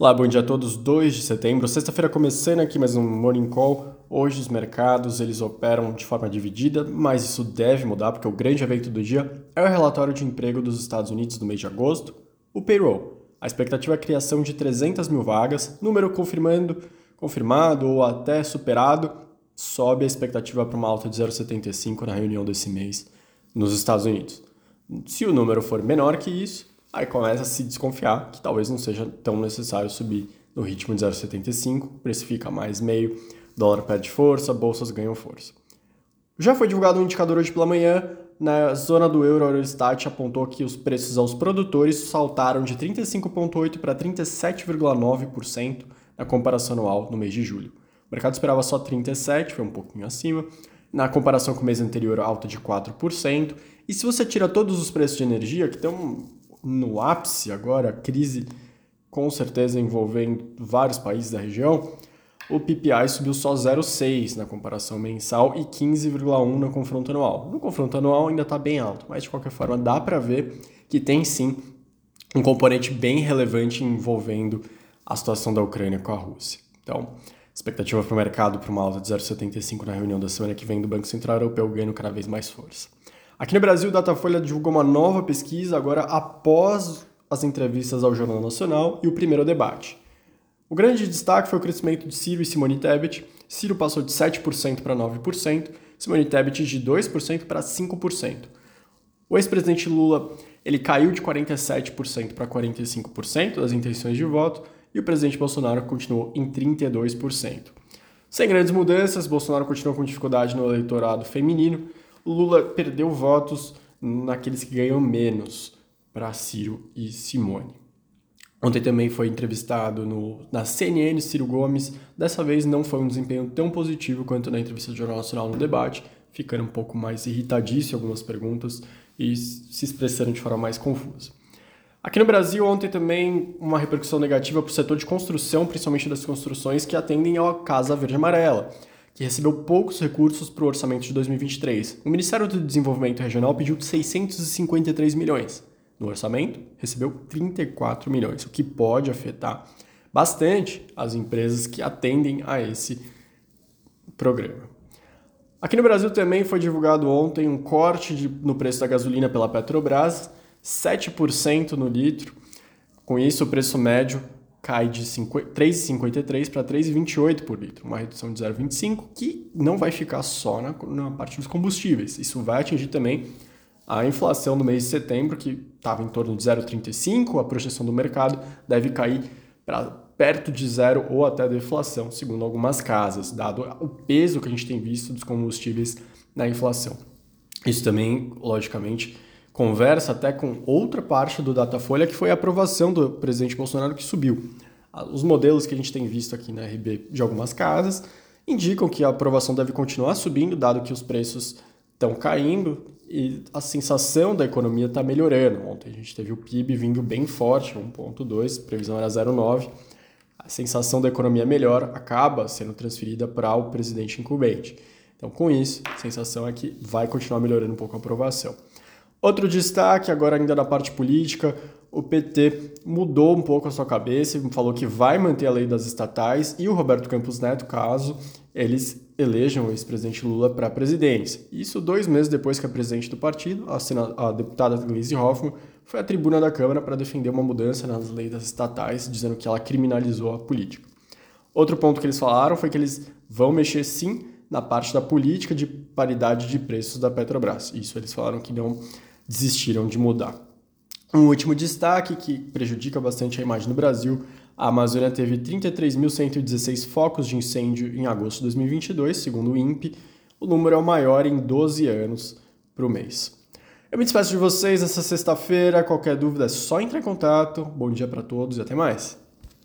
Olá, bom dia a todos. 2 de setembro, sexta-feira começando aqui mais um Morning Call. Hoje os mercados eles operam de forma dividida, mas isso deve mudar porque o grande evento do dia é o relatório de emprego dos Estados Unidos do mês de agosto, o payroll. A expectativa é a criação de 300 mil vagas, número confirmando, confirmado ou até superado, sobe a expectativa para uma alta de 0,75 na reunião desse mês nos Estados Unidos. Se o número for menor que isso, aí começa a se desconfiar que talvez não seja tão necessário subir no ritmo de 0,75, precifica mais meio, dólar perde força, bolsas ganham força. Já foi divulgado um indicador hoje pela manhã, na zona do euro, a Eurostat apontou que os preços aos produtores saltaram de 35,8% para 37,9% na comparação anual no mês de julho. O mercado esperava só 37%, foi um pouquinho acima. Na comparação com o mês anterior, alta de 4%. E se você tira todos os preços de energia, que estão no ápice agora, a crise com certeza envolvendo vários países da região, o PPI subiu só 0,6 na comparação mensal e 15,1 no confronto anual. No confronto anual ainda está bem alto, mas de qualquer forma dá para ver que tem sim um componente bem relevante envolvendo a situação da Ucrânia com a Rússia. Então, expectativa para o mercado para uma alta de 0,75 na reunião da semana que vem do Banco Central Europeu ganhando cada vez mais força. Aqui no Brasil, o Datafolha divulgou uma nova pesquisa agora após as entrevistas ao Jornal Nacional e o primeiro debate. O grande destaque foi o crescimento de Ciro e Simone Tebet. Ciro passou de 7% para 9%, Simone Tebet de 2% para 5%. O ex-presidente Lula ele caiu de 47% para 45% das intenções de voto e o presidente Bolsonaro continuou em 32%. Sem grandes mudanças, Bolsonaro continuou com dificuldade no eleitorado feminino, Lula perdeu votos naqueles que ganham menos para Ciro e Simone. Ontem também foi entrevistado no, na CNN Ciro Gomes. Dessa vez não foi um desempenho tão positivo quanto na entrevista do Jornal Nacional no debate, ficando um pouco mais irritadíssimo algumas perguntas e se expressando de forma mais confusa. Aqui no Brasil, ontem também uma repercussão negativa para o setor de construção, principalmente das construções que atendem à Casa Verde Amarela que recebeu poucos recursos para o orçamento de 2023. O Ministério do Desenvolvimento Regional pediu 653 milhões. No orçamento, recebeu 34 milhões, o que pode afetar bastante as empresas que atendem a esse programa. Aqui no Brasil também foi divulgado ontem um corte de, no preço da gasolina pela Petrobras, 7% no litro. Com isso, o preço médio cai de 3,53 para 3,28 por litro, uma redução de 0,25, que não vai ficar só na, na parte dos combustíveis. Isso vai atingir também a inflação do mês de setembro, que estava em torno de 0,35, a projeção do mercado deve cair para perto de zero ou até deflação, segundo algumas casas, dado o peso que a gente tem visto dos combustíveis na inflação. Isso também, logicamente, conversa até com outra parte do Datafolha, que foi a aprovação do presidente Bolsonaro que subiu. Os modelos que a gente tem visto aqui na RB de algumas casas indicam que a aprovação deve continuar subindo, dado que os preços estão caindo e a sensação da economia está melhorando. Ontem a gente teve o PIB vindo bem forte, 1,2, previsão era 0,9. A sensação da economia melhor acaba sendo transferida para o presidente incumbente. Então, com isso, a sensação é que vai continuar melhorando um pouco a aprovação. Outro destaque, agora ainda da parte política, o PT mudou um pouco a sua cabeça e falou que vai manter a lei das estatais e o Roberto Campos Neto, caso eles elejam o ex-presidente Lula para presidência. Isso dois meses depois que a presidente do partido, a, a deputada Gleisi Hoffmann, foi à tribuna da Câmara para defender uma mudança nas leis das estatais, dizendo que ela criminalizou a política. Outro ponto que eles falaram foi que eles vão mexer sim na parte da política de paridade de preços da Petrobras. Isso eles falaram que não desistiram de mudar. Um último destaque que prejudica bastante a imagem do Brasil: a Amazônia teve 33.116 focos de incêndio em agosto de 2022, segundo o INPE. O número é o maior em 12 anos para o mês. Eu me despeço de vocês essa sexta-feira. Qualquer dúvida é só entrar em contato. Bom dia para todos e até mais.